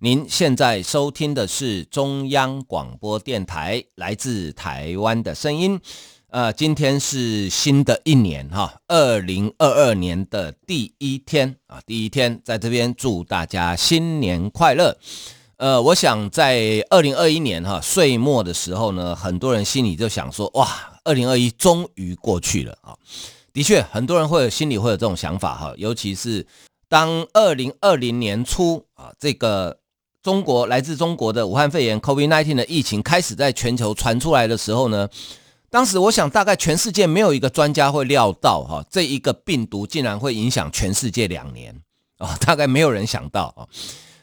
您现在收听的是中央广播电台来自台湾的声音。呃，今天是新的一年哈，二零二二年的第一天啊，第一天在这边祝大家新年快乐。呃，我想在二零二一年哈岁末的时候呢，很多人心里就想说，哇，二零二一终于过去了啊。的确，很多人会有心里会有这种想法哈，尤其是当二零二零年初啊，这个。中国来自中国的武汉肺炎 COVID-19 的疫情开始在全球传出来的时候呢，当时我想大概全世界没有一个专家会料到哈，这一个病毒竟然会影响全世界两年啊，大概没有人想到啊。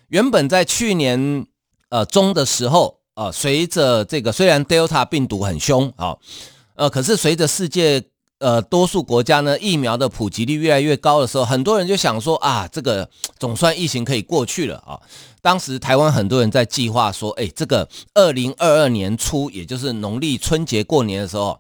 原本在去年呃中的时候啊，随着这个虽然 Delta 病毒很凶啊，呃，可是随着世界呃多数国家呢疫苗的普及率越来越高的时候，很多人就想说啊，这个总算疫情可以过去了啊。当时台湾很多人在计划说，哎，这个二零二二年初，也就是农历春节过年的时候，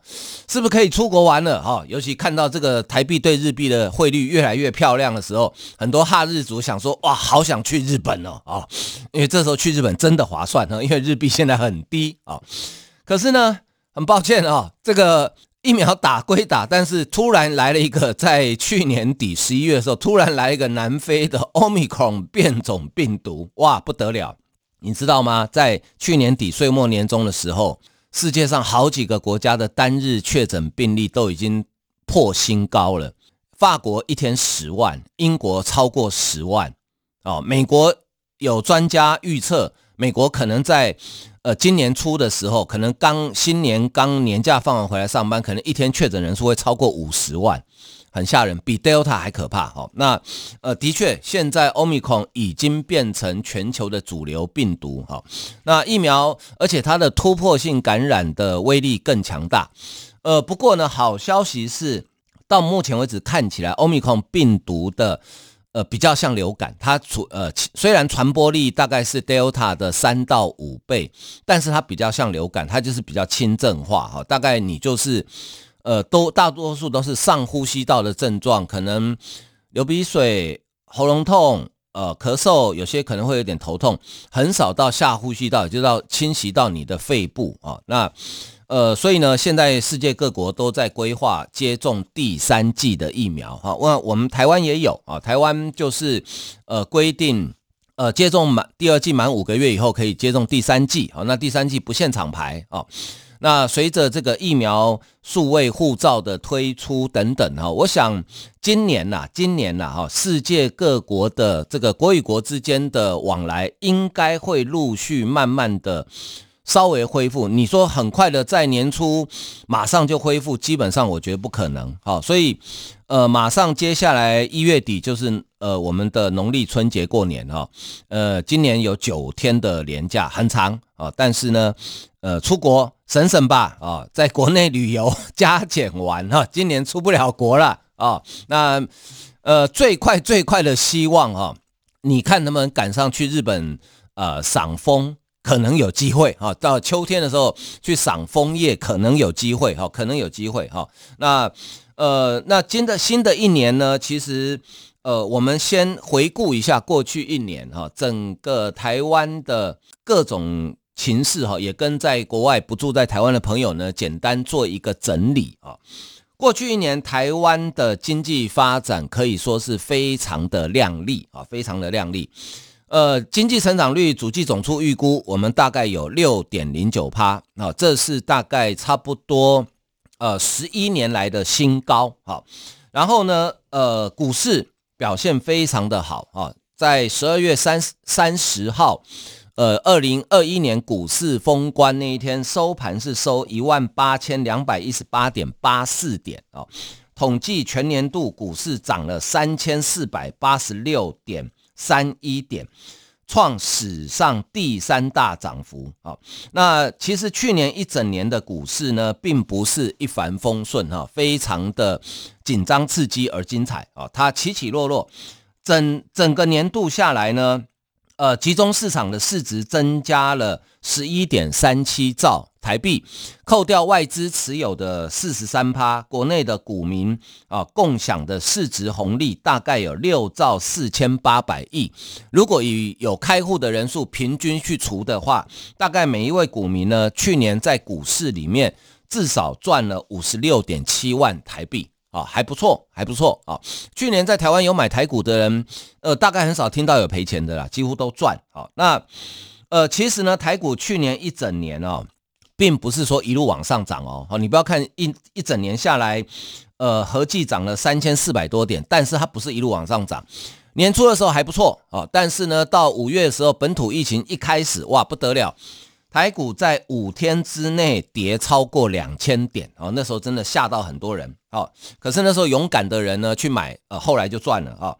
是不是可以出国玩了？哈，尤其看到这个台币对日币的汇率越来越漂亮的时候，很多哈日族想说，哇，好想去日本哦，啊，因为这时候去日本真的划算呢，因为日币现在很低啊。可是呢，很抱歉啊，这个。疫苗打归打，但是突然来了一个，在去年底十一月的时候，突然来一个南非的 Omicron 变种病毒，哇，不得了！你知道吗？在去年底岁末年终的时候，世界上好几个国家的单日确诊病例都已经破新高了。法国一天十万，英国超过十万，哦，美国有专家预测，美国可能在。呃，今年初的时候，可能刚新年刚年假放完回来上班，可能一天确诊人数会超过五十万，很吓人，比 Delta 还可怕。哈，那呃，的确，现在 Omicron 已经变成全球的主流病毒。哈，那疫苗，而且它的突破性感染的威力更强大。呃，不过呢，好消息是，到目前为止看起来，Omicron 病毒的。呃，比较像流感，它传呃虽然传播力大概是 Delta 的三到五倍，但是它比较像流感，它就是比较轻症化哈。大概你就是呃都大多数都是上呼吸道的症状，可能流鼻水、喉咙痛、呃咳嗽，有些可能会有点头痛，很少到下呼吸道，就到侵袭到你的肺部啊。那呃，所以呢，现在世界各国都在规划接种第三剂的疫苗哈。我我们台湾也有啊，台湾就是呃规定呃接种满第二剂满五个月以后可以接种第三剂啊。那第三剂不限厂牌啊。那随着这个疫苗数位护照的推出等等哈，我想今年呐，今年呐哈，世界各国的这个国与国之间的往来应该会陆续慢慢的。稍微恢复，你说很快的在年初马上就恢复，基本上我觉得不可能。好，所以呃，马上接下来一月底就是呃我们的农历春节过年哈。呃，今年有九天的年假，很长啊。但是呢，呃，出国省省吧啊，在国内旅游加减玩哈。今年出不了国了啊。那呃，最快最快的希望哈，你看能不能赶上去日本呃赏枫？可能有机会哈，到秋天的时候去赏枫叶，可能有机会哈，可能有机会哈。那呃，那今的新的一年呢？其实呃，我们先回顾一下过去一年哈，整个台湾的各种情势哈，也跟在国外不住在台湾的朋友呢，简单做一个整理啊。过去一年台湾的经济发展可以说是非常的亮丽啊，非常的亮丽。呃，经济成长率主计总处预估，我们大概有六点零九趴，啊，这是大概差不多呃十一年来的新高，好，然后呢，呃，股市表现非常的好啊，在十二月三三十号，呃，二零二一年股市封关那一天收盘是收一万八千两百一十八点八四点啊，统计全年度股市涨了三千四百八十六点。三一点，创史上第三大涨幅啊。那其实去年一整年的股市呢，并不是一帆风顺哈，非常的紧张刺激而精彩啊，它起起落落，整整个年度下来呢。呃，集中市场的市值增加了十一点三七兆台币，扣掉外资持有的四十三趴，国内的股民啊共享的市值红利大概有六兆四千八百亿。如果以有开户的人数平均去除的话，大概每一位股民呢，去年在股市里面至少赚了五十六点七万台币。啊，还不错，还不错啊！去年在台湾有买台股的人，呃，大概很少听到有赔钱的啦，几乎都赚。好，那呃，其实呢，台股去年一整年哦，并不是说一路往上涨哦。好，你不要看一一整年下来，呃，合计涨了三千四百多点，但是它不是一路往上涨。年初的时候还不错哦，但是呢，到五月的时候，本土疫情一开始，哇，不得了。台股在五天之内跌超过两千点啊，那时候真的吓到很多人哦。可是那时候勇敢的人呢去买，呃，后来就赚了啊。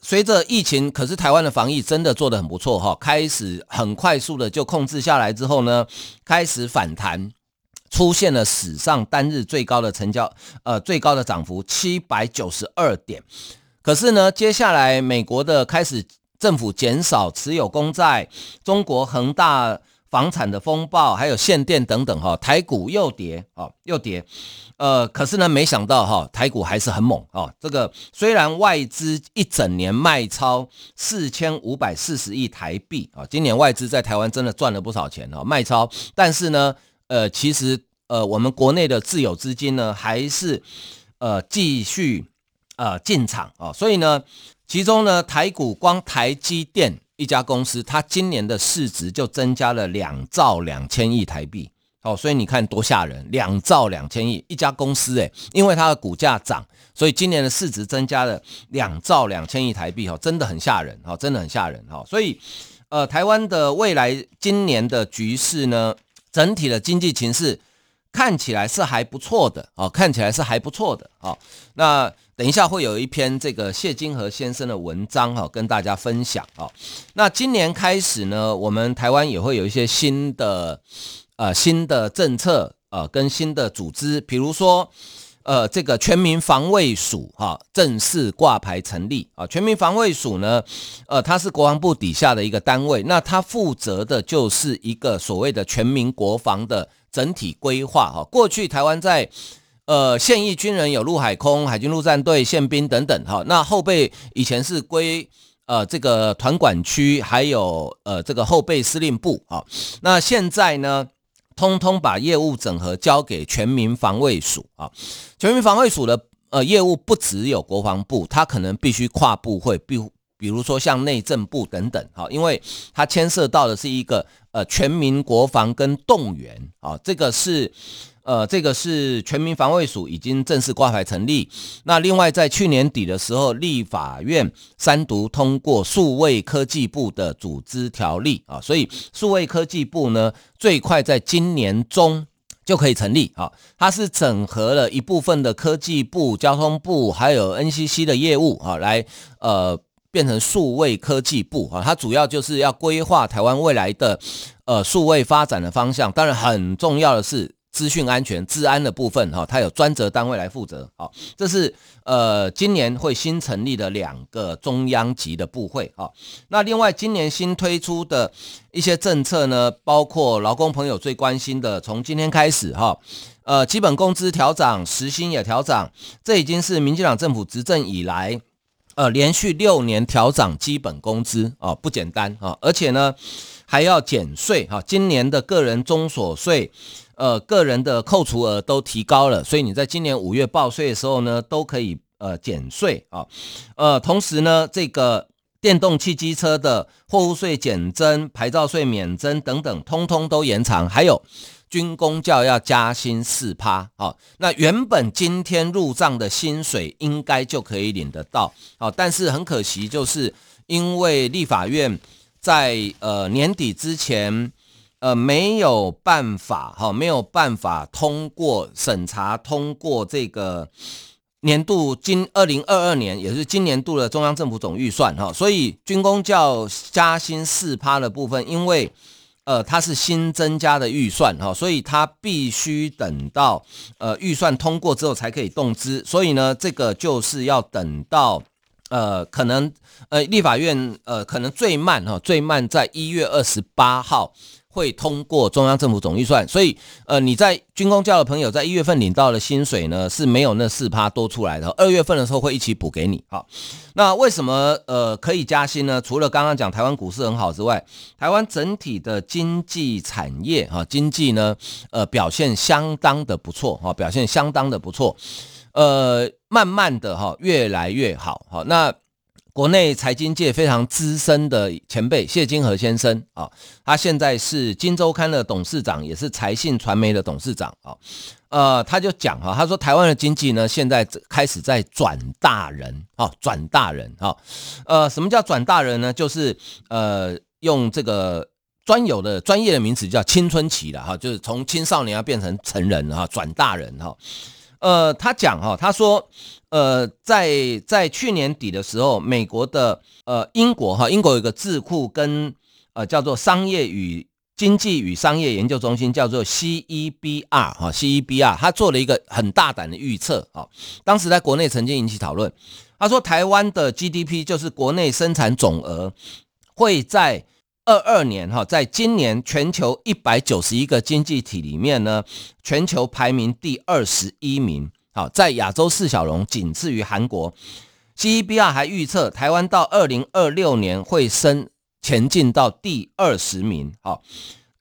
随着疫情，可是台湾的防疫真的做得很不错哈，开始很快速的就控制下来之后呢，开始反弹，出现了史上单日最高的成交，呃，最高的涨幅七百九十二点。可是呢，接下来美国的开始政府减少持有公债，中国恒大。房产的风暴，还有限电等等，哈，台股又跌，啊，又跌，呃，可是呢，没想到哈，台股还是很猛啊。这个虽然外资一整年卖超四千五百四十亿台币啊，今年外资在台湾真的赚了不少钱啊，卖超，但是呢，呃，其实呃，我们国内的自有资金呢，还是呃继续呃进场啊，所以呢，其中呢，台股光台积电。一家公司，它今年的市值就增加了两兆两千亿台币，哦，所以你看多吓人，两兆两千亿一家公司，诶，因为它的股价涨，所以今年的市值增加了两兆两千亿台币，哦，真的很吓人，哦，真的很吓人，哦，所以，呃，台湾的未来今年的局势呢，整体的经济情势看起来是还不错的，哦，看起来是还不错的，哦，那。等一下会有一篇这个谢金河先生的文章哈，跟大家分享啊。那今年开始呢，我们台湾也会有一些新的呃新的政策呃跟新的组织，比如说呃这个全民防卫署哈正式挂牌成立啊。全民防卫署呢，呃它是国防部底下的一个单位，那它负责的就是一个所谓的全民国防的整体规划哈。过去台湾在呃，现役军人有陆海空、海军陆战队、宪兵等等，哈。那后备以前是归呃这个团管区，还有呃这个后备司令部，哈。那现在呢，通通把业务整合交给全民防卫署啊。全民防卫署的呃业务不只有国防部，它可能必须跨部会，比比如说像内政部等等，哈，因为它牵涉到的是一个呃全民国防跟动员啊，这个是。呃，这个是全民防卫署已经正式挂牌成立。那另外，在去年底的时候，立法院三读通过数位科技部的组织条例啊，所以数位科技部呢，最快在今年中就可以成立啊。它是整合了一部分的科技部、交通部还有 NCC 的业务啊，来呃变成数位科技部啊。它主要就是要规划台湾未来的呃数位发展的方向。当然，很重要的是。资讯安全、治安的部分，哈，它有专责单位来负责，好，这是呃今年会新成立的两个中央级的部会，好，那另外今年新推出的一些政策呢，包括劳工朋友最关心的，从今天开始，哈，呃，基本工资调涨，时薪也调涨，这已经是民进党政府执政以来，呃，连续六年调涨基本工资，啊，不简单啊，而且呢还要减税，哈，今年的个人中所税。呃，个人的扣除额都提高了，所以你在今年五月报税的时候呢，都可以呃减税啊。呃，同时呢，这个电动汽机车的货物税减征、牌照税免征等等，通通都延长。还有军公教要加薪四趴，好，那原本今天入账的薪水应该就可以领得到，好，但是很可惜，就是因为立法院在呃年底之前。呃，没有办法哈，没有办法通过审查通过这个年度今二零二二年也是今年度的中央政府总预算哈，所以军工教加薪四趴的部分，因为呃它是新增加的预算哈，所以它必须等到呃预算通过之后才可以动资，所以呢这个就是要等到呃可能呃立法院呃可能最慢哈最慢在一月二十八号。会通过中央政府总预算，所以呃，你在军公教的朋友在一月份领到的薪水呢是没有那四趴多出来的，二月份的时候会一起补给你。好，那为什么呃可以加薪呢？除了刚刚讲台湾股市很好之外，台湾整体的经济产业哈经济呢呃表现相当的不错哈，表现相当的不错，呃，慢慢的哈越来越好。好，那。国内财经界非常资深的前辈谢金河先生啊，他现在是《金周刊》的董事长，也是财信传媒的董事长啊。呃，他就讲哈，他说台湾的经济呢，现在开始在转大人啊，转大人啊。呃，什么叫转大人呢？就是呃，用这个专有的专业的名词叫青春期了哈，就是从青少年要变成成人哈，转大人哈。呃，他讲哈，他说。呃，在在去年底的时候，美国的呃英国哈，英国有一个智库跟呃叫做商业与经济与商业研究中心，叫做 CEBR 哈 CEBR，他做了一个很大胆的预测啊，当时在国内曾经引起讨论。他说，台湾的 GDP 就是国内生产总额会在二二年哈，在今年全球一百九十一个经济体里面呢，全球排名第二十一名。好，在亚洲四小龙仅次于韩国，CEBR 还预测台湾到二零二六年会升前进到第二十名。好，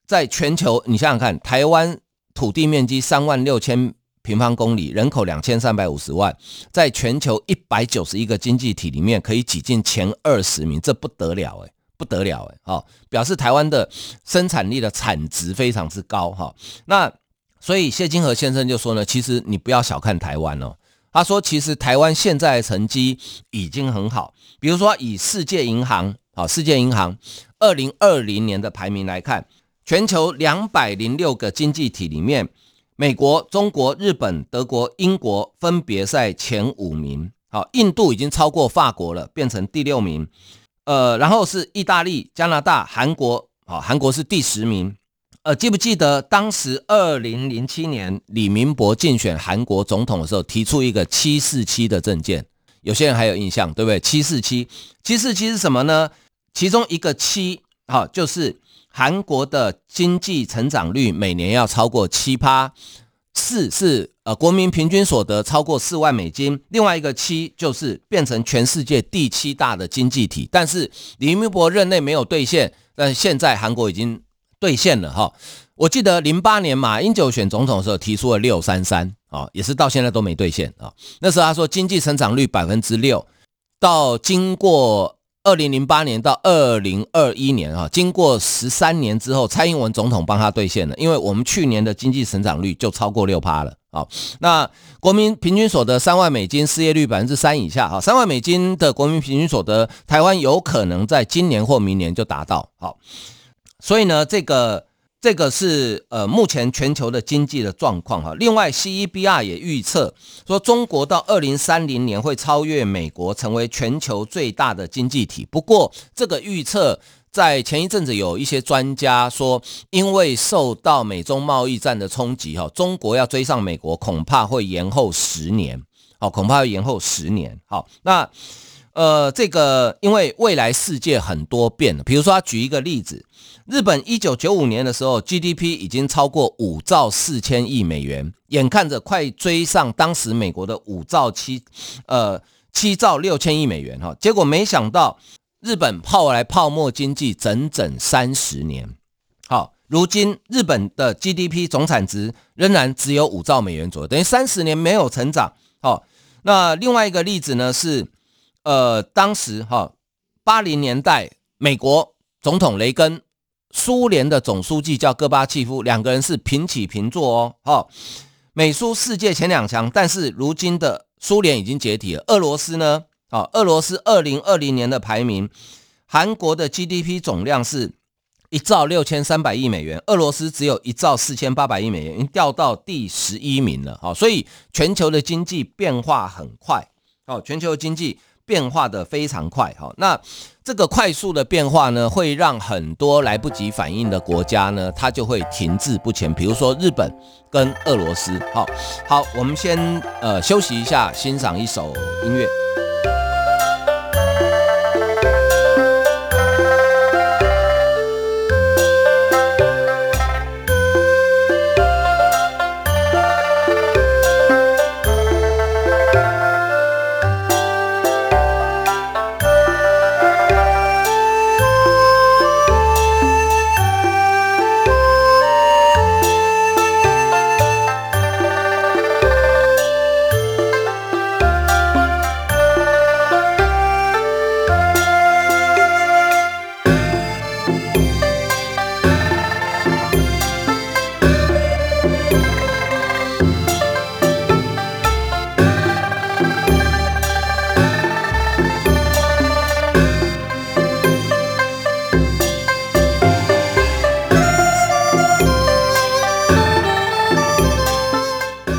在全球你想想看，台湾土地面积三万六千平方公里，人口两千三百五十万，在全球一百九十一个经济体里面可以挤进前二十名，这不得了诶，不得了诶，好，表示台湾的生产力的产值非常之高哈。那所以谢金河先生就说呢，其实你不要小看台湾哦。他说，其实台湾现在的成绩已经很好。比如说以世界银行啊，世界银行二零二零年的排名来看，全球两百零六个经济体里面，美国、中国、日本、德国、英国分别在前五名。好，印度已经超过法国了，变成第六名。呃，然后是意大利、加拿大、韩国，好，韩国是第十名。呃，记不记得当时二零零七年李明博竞选韩国总统的时候，提出一个七四七的政见？有些人还有印象，对不对？七四七，七四七是什么呢？其中一个七，好，就是韩国的经济成长率每年要超过七趴，四是呃国民平均所得超过四万美金，另外一个七就是变成全世界第七大的经济体。但是李明博任内没有兑现，但现在韩国已经。兑现了哈，我记得零八年马英九选总统的时候提出了六三三啊，也是到现在都没兑现啊。那时候他说经济成长率百分之六，到经过二零零八年到二零二一年啊，经过十三年之后，蔡英文总统帮他兑现了，因为我们去年的经济成长率就超过六趴了啊。那国民平均所得三万美金，失业率百分之三以下啊，三万美金的国民平均所得，台湾有可能在今年或明年就达到好。所以呢，这个这个是呃目前全球的经济的状况哈。另外，CEBR 也预测说，中国到二零三零年会超越美国，成为全球最大的经济体。不过，这个预测在前一阵子有一些专家说，因为受到美中贸易战的冲击哈，中国要追上美国，恐怕会延后十年。好，恐怕要延后十年。好，那呃，这个因为未来世界很多变，比如说举一个例子。日本一九九五年的时候，GDP 已经超过五兆四千亿美元，眼看着快追上当时美国的五兆七，呃七兆六千亿美元哈。结果没想到日本泡来泡沫经济整整三十年，好，如今日本的 GDP 总产值仍然只有五兆美元左右，等于三十年没有成长。好，那另外一个例子呢是，呃，当时哈八零年代美国总统雷根。苏联的总书记叫戈巴契夫，两个人是平起平坐哦。好，美苏世界前两强，但是如今的苏联已经解体了。俄罗斯呢？啊，俄罗斯二零二零年的排名，韩国的 GDP 总量是一兆六千三百亿美元，俄罗斯只有一兆四千八百亿美元，已经掉到第十一名了。好，所以全球的经济变化很快。好，全球经济变化的非常快。哈，那这个快速的变化呢，会让很多来不及反应的国家呢，它就会停滞不前。比如说日本跟俄罗斯。好，好，我们先呃休息一下，欣赏一首音乐。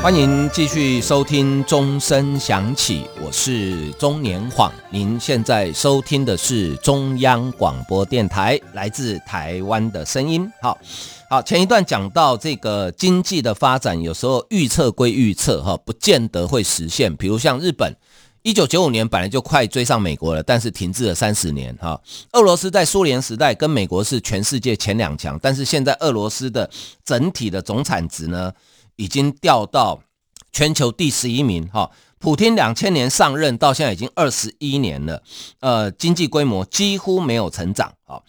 欢迎继续收听钟声响起，我是钟年晃。您现在收听的是中央广播电台来自台湾的声音。好，好，前一段讲到这个经济的发展，有时候预测归预测，哈，不见得会实现。比如像日本，一九九五年本来就快追上美国了，但是停滞了三十年，哈。俄罗斯在苏联时代跟美国是全世界前两强，但是现在俄罗斯的整体的总产值呢，已经掉到全球第十一名，哈，普丁两千年上任到现在已经二十一年了，呃，经济规模几乎没有成长，哈，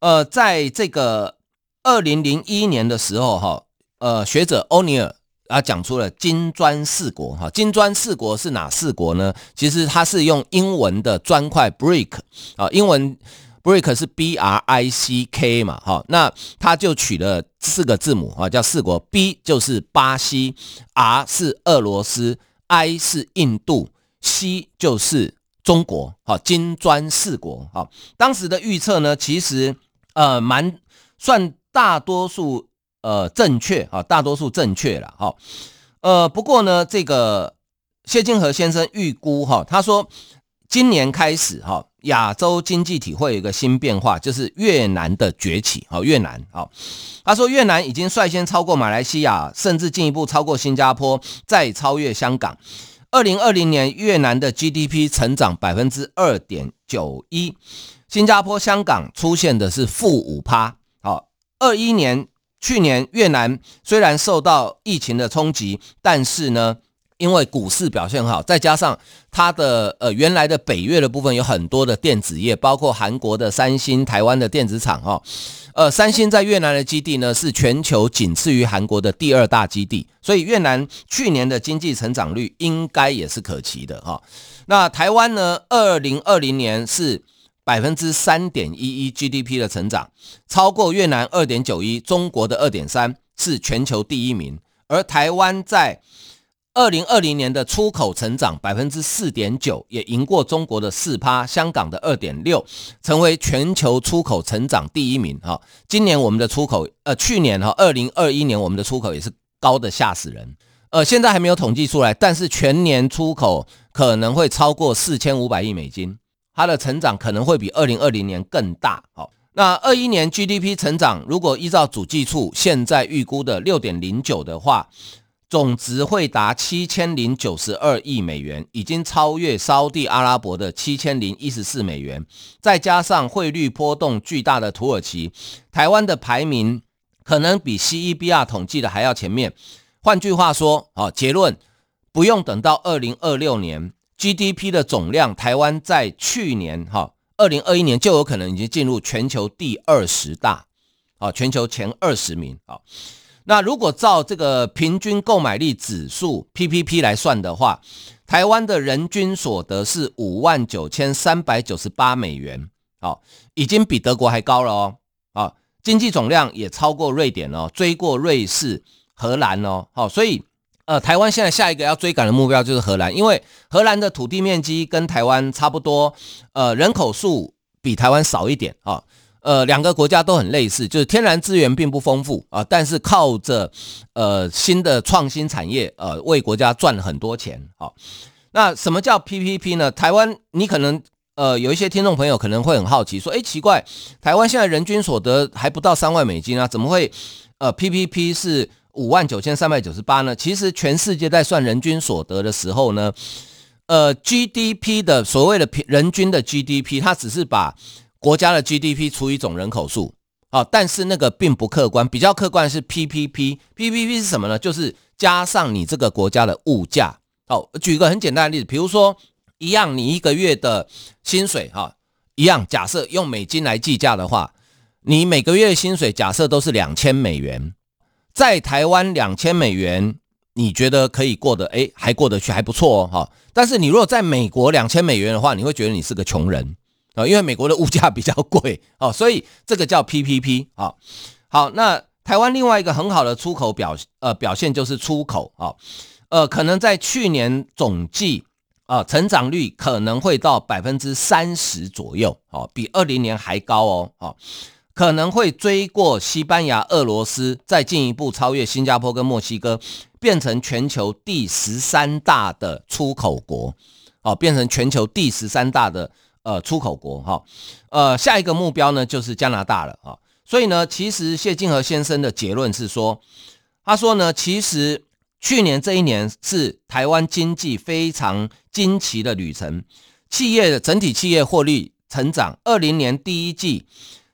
呃，在这个二零零一年的时候，哈，呃，学者欧尼尔啊讲出了金砖四国，哈，金砖四国是哪四国呢？其实它是用英文的砖块 brick 啊，英文。BRIC 是 B R I C K 嘛，哈，那他就取了四个字母啊，叫四国。B 就是巴西，R 是俄罗斯，I 是印度，C 就是中国，哈，金砖四国，哈。当时的预测呢，其实呃蛮算大多数呃正确，啊，大多数正确了，哈。呃，不过呢，这个谢金河先生预估，哈，他说今年开始，哈。亚洲经济体会有一个新变化，就是越南的崛起。好，越南，好，他说越南已经率先超过马来西亚，甚至进一步超过新加坡，再超越香港。二零二零年，越南的 GDP 成长百分之二点九一，新加坡、香港出现的是负五趴。好，二一年，去年越南虽然受到疫情的冲击，但是呢，因为股市表现好，再加上它的呃原来的北越的部分有很多的电子业，包括韩国的三星、台湾的电子厂哈，呃，三星在越南的基地呢是全球仅次于韩国的第二大基地，所以越南去年的经济成长率应该也是可期的哈。那台湾呢，二零二零年是百分之三点一一 GDP 的成长，超过越南二点九一，中国的二点三，是全球第一名，而台湾在二零二零年的出口成长百分之四点九，也赢过中国的四趴，香港的二点六，成为全球出口成长第一名。哈，今年我们的出口，呃，去年哈，二零二一年我们的出口也是高的吓死人。呃，现在还没有统计出来，但是全年出口可能会超过四千五百亿美金，它的成长可能会比二零二零年更大。好，那二一年 GDP 成长，如果依照主计处现在预估的六点零九的话。总值会达七千零九十二亿美元，已经超越沙地阿拉伯的七千零一十四美元。再加上汇率波动巨大的土耳其，台湾的排名可能比 CEBR 统计的还要前面。换句话说，啊，结论不用等到二零二六年 GDP 的总量，台湾在去年哈二零二一年就有可能已经进入全球第二十大，啊，全球前二十名啊。那如果照这个平均购买力指数 PPP 来算的话，台湾的人均所得是五万九千三百九十八美元，好，已经比德国还高了哦，啊，经济总量也超过瑞典哦，追过瑞士、荷兰哦，好，所以呃，台湾现在下一个要追赶的目标就是荷兰，因为荷兰的土地面积跟台湾差不多，呃，人口数比台湾少一点。啊。呃，两个国家都很类似，就是天然资源并不丰富啊，但是靠着呃新的创新产业，呃，为国家赚很多钱。好，那什么叫 PPP 呢？台湾，你可能呃有一些听众朋友可能会很好奇，说，哎，奇怪，台湾现在人均所得还不到三万美金啊，怎么会呃 PPP 是五万九千三百九十八呢？其实全世界在算人均所得的时候呢，呃，GDP 的所谓的平人均的 GDP，它只是把国家的 GDP 除以总人口数，啊，但是那个并不客观，比较客观是 PPP，PPP 是什么呢？就是加上你这个国家的物价。好，举一个很简单的例子，比如说一样，你一个月的薪水，哈，一样，假设用美金来计价的话，你每个月的薪水假设都是两千美元，在台湾两千美元，你觉得可以过得，诶，还过得去，还不错哦，哈。但是你如果在美国两千美元的话，你会觉得你是个穷人。啊，因为美国的物价比较贵哦，所以这个叫 PPP 啊。好，那台湾另外一个很好的出口表呃表现就是出口啊，呃，可能在去年总计啊成长率可能会到百分之三十左右，哦，比二零年还高哦，哦，可能会追过西班牙、俄罗斯，再进一步超越新加坡跟墨西哥，变成全球第十三大的出口国，哦，变成全球第十三大的。呃，出口国哈，呃，下一个目标呢就是加拿大了啊。所以呢，其实谢金河先生的结论是说，他说呢，其实去年这一年是台湾经济非常惊奇的旅程，企业的整体企业获利成长，二零年第一季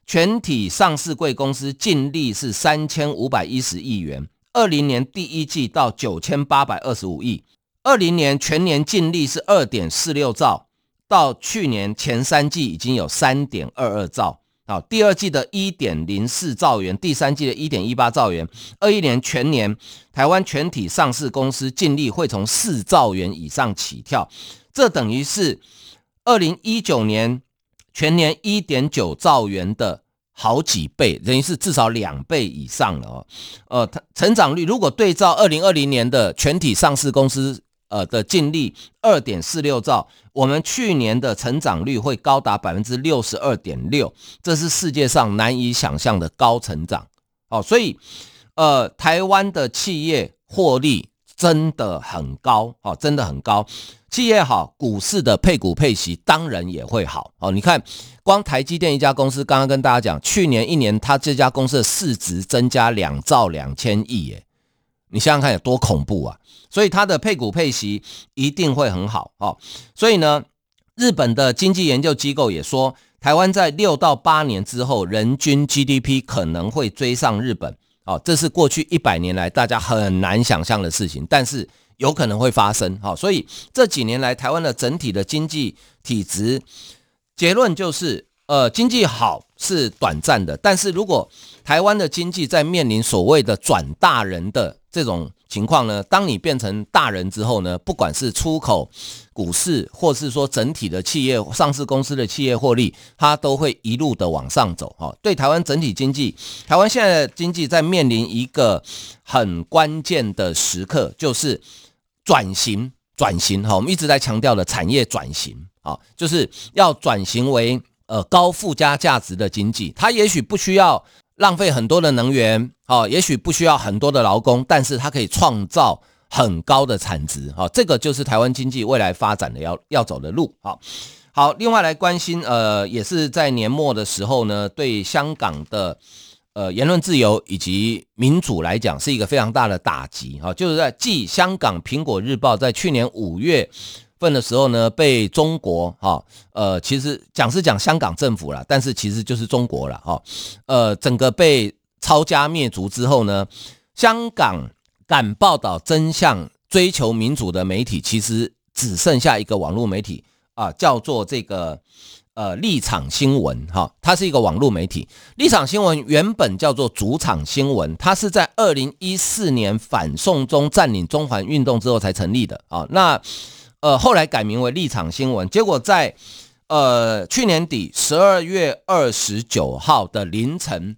全体上市贵公司净利是三千五百一十亿元，二零年第一季到九千八百二十五亿，二零年全年净利是二点四六兆。到去年前三季已经有三点二二兆，好，第二季的一点零四兆元，第三季的一点一八兆元，二一年全年台湾全体上市公司净利会从四兆元以上起跳，这等于是二零一九年全年一点九兆元的好几倍，等于是至少两倍以上了哦。呃，它成长率如果对照二零二零年的全体上市公司。呃的净利二点四六兆，我们去年的成长率会高达百分之六十二点六，这是世界上难以想象的高成长。哦，所以呃，台湾的企业获利真的很高，哦，真的很高。企业好，股市的配股配息当然也会好。哦，你看，光台积电一家公司，刚刚跟大家讲，去年一年它这家公司的市值增加两兆两千亿，耶。你想想看有多恐怖啊！所以它的配股配息一定会很好哦。所以呢，日本的经济研究机构也说，台湾在六到八年之后，人均 GDP 可能会追上日本哦。这是过去一百年来大家很难想象的事情，但是有可能会发生。好，所以这几年来台湾的整体的经济体质，结论就是，呃，经济好是短暂的，但是如果台湾的经济在面临所谓的转大人的这种情况呢，当你变成大人之后呢，不管是出口、股市，或是说整体的企业上市公司的企业获利，它都会一路的往上走哈。对台湾整体经济，台湾现在的经济在面临一个很关键的时刻，就是转型，转型哈。我们一直在强调的产业转型啊，就是要转型为呃高附加价值的经济，它也许不需要。浪费很多的能源，哦，也许不需要很多的劳工，但是它可以创造很高的产值，哦，这个就是台湾经济未来发展的要要走的路，好，好，另外来关心，呃，也是在年末的时候呢，对香港的呃言论自由以及民主来讲是一个非常大的打击，哈，就是在继香港苹果日报在去年五月。份的时候呢，被中国哈呃，其实讲是讲香港政府啦，但是其实就是中国了哈，呃，整个被抄家灭族之后呢，香港敢报道真相、追求民主的媒体，其实只剩下一个网络媒体啊，叫做这个呃立场新闻哈，它是一个网络媒体。立场新闻原本叫做主场新闻，它是在二零一四年反送中占领中环运动之后才成立的啊，那。呃，后来改名为立场新闻，结果在呃去年底十二月二十九号的凌晨，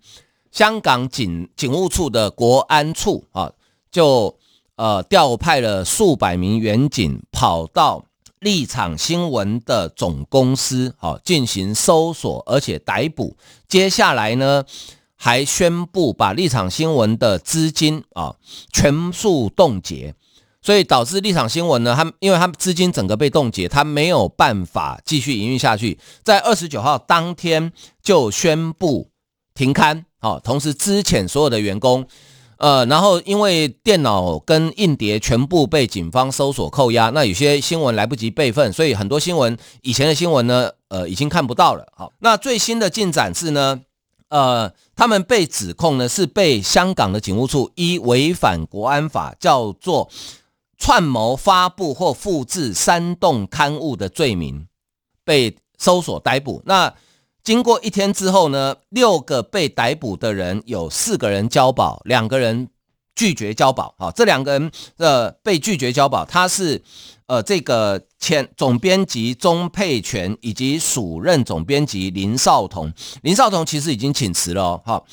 香港警警务处的国安处啊，就呃调派了数百名员警跑到立场新闻的总公司，啊进行搜索，而且逮捕。接下来呢，还宣布把立场新闻的资金啊全数冻结，所以导致立场新闻呢，他因为他资金整个被冻结，他没有办法继续营运下去，在二十九号当天就宣布停刊，好，同时资遣所有的员工。呃，然后因为电脑跟硬碟全部被警方搜索扣押，那有些新闻来不及备份，所以很多新闻以前的新闻呢，呃，已经看不到了。好，那最新的进展是呢，呃，他们被指控呢是被香港的警务处依违反国安法，叫做串谋发布或复制煽动刊物的罪名，被搜索逮捕。那经过一天之后呢，六个被逮捕的人有四个人交保，两个人拒绝交保。好，这两个人呃被拒绝交保，他是呃这个前总编辑钟沛权以及署任总编辑林少彤。林少彤其实已经请辞了哦。好，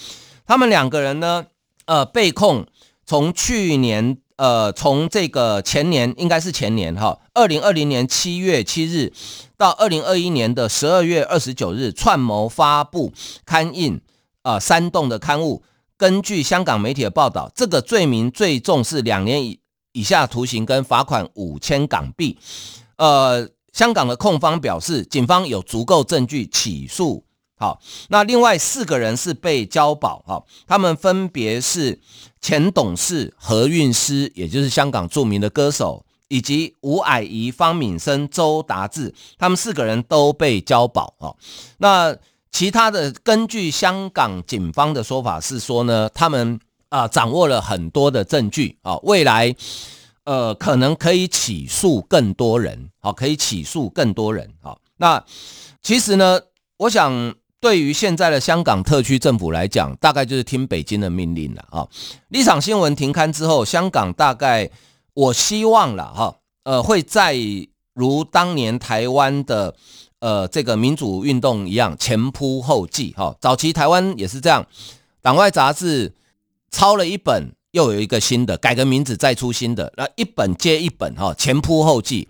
他们两个人呢，呃被控从去年。呃，从这个前年应该是前年哈，二零二零年七月七日到二零二一年的十二月二十九日，串谋发布刊印啊煽动的刊物。根据香港媒体的报道，这个罪名最重是两年以以下徒刑跟罚款五千港币。呃，香港的控方表示，警方有足够证据起诉。好，那另外四个人是被交保哈，他们分别是前董事何韵诗，也就是香港著名的歌手，以及吴霭仪、方敏生、周达志，他们四个人都被交保啊。那其他的，根据香港警方的说法是说呢，他们啊掌握了很多的证据啊，未来呃可能可以起诉更多人，好，可以起诉更多人。好，那其实呢，我想。对于现在的香港特区政府来讲，大概就是听北京的命令了啊。立场新闻停刊之后，香港大概我希望了哈，呃，会再如当年台湾的呃这个民主运动一样前仆后继哈。早期台湾也是这样，党外杂志抄了一本，又有一个新的，改个名字再出新的，那一本接一本哈，前仆后继。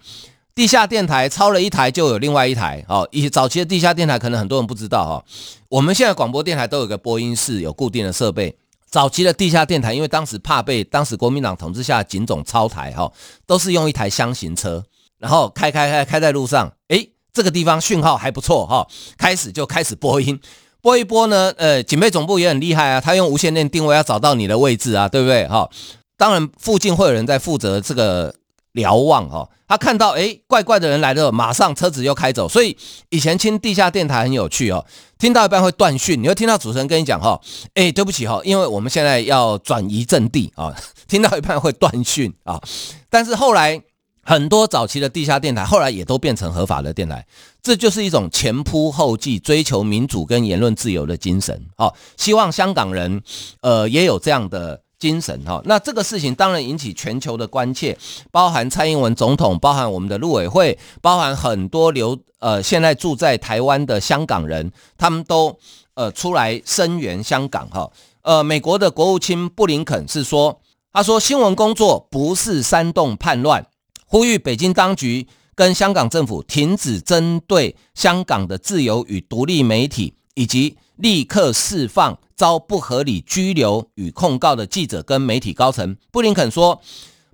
地下电台抄了一台，就有另外一台。哦，以早期的地下电台可能很多人不知道哈。我们现在广播电台都有个播音室，有固定的设备。早期的地下电台，因为当时怕被当时国民党统治下的警总抄台哈，都是用一台箱型车，然后开开开开在路上。诶，这个地方讯号还不错哈，开始就开始播音，播一播呢，呃，警备总部也很厉害啊，他用无线电定位要找到你的位置啊，对不对？哈，当然附近会有人在负责这个。瞭望哦，他看到哎怪怪的人来了，马上车子又开走。所以以前听地下电台很有趣哦，听到一半会断讯，你会听到主持人跟你讲哈，哎对不起哈，因为我们现在要转移阵地啊，听到一半会断讯啊。但是后来很多早期的地下电台后来也都变成合法的电台，这就是一种前仆后继、追求民主跟言论自由的精神哦。希望香港人呃也有这样的。精神哈，那这个事情当然引起全球的关切，包含蔡英文总统，包含我们的陆委会，包含很多留呃现在住在台湾的香港人，他们都呃出来声援香港哈。呃，美国的国务卿布林肯是说，他说新闻工作不是煽动叛乱，呼吁北京当局跟香港政府停止针对香港的自由与独立媒体，以及立刻释放。遭不合理拘留与控告的记者跟媒体高层，布林肯说，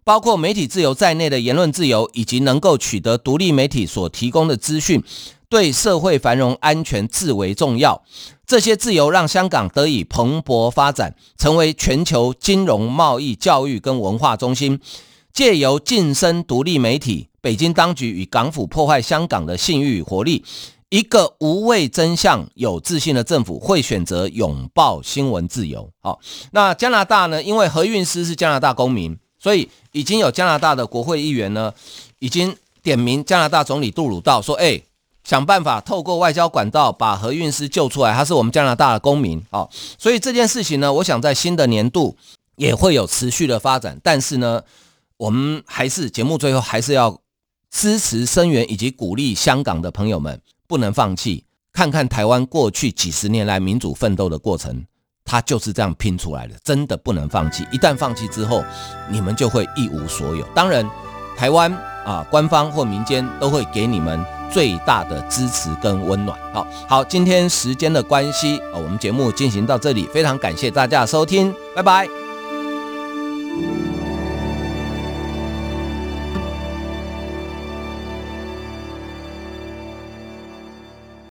包括媒体自由在内的言论自由，以及能够取得独立媒体所提供的资讯，对社会繁荣安全至为重要。这些自由让香港得以蓬勃发展，成为全球金融、贸易、教育跟文化中心。借由晋升独立媒体，北京当局与港府破坏香港的信誉与活力。一个无畏真相、有自信的政府会选择拥抱新闻自由。好，那加拿大呢？因为何韵诗是加拿大公民，所以已经有加拿大的国会议员呢，已经点名加拿大总理杜鲁道说：“哎，想办法透过外交管道把何韵诗救出来，他是我们加拿大的公民。”好，所以这件事情呢，我想在新的年度也会有持续的发展。但是呢，我们还是节目最后还是要支持、声援以及鼓励香港的朋友们。不能放弃，看看台湾过去几十年来民主奋斗的过程，它就是这样拼出来的，真的不能放弃。一旦放弃之后，你们就会一无所有。当然，台湾啊，官方或民间都会给你们最大的支持跟温暖。好好，今天时间的关系啊，我们节目进行到这里，非常感谢大家收听，拜拜。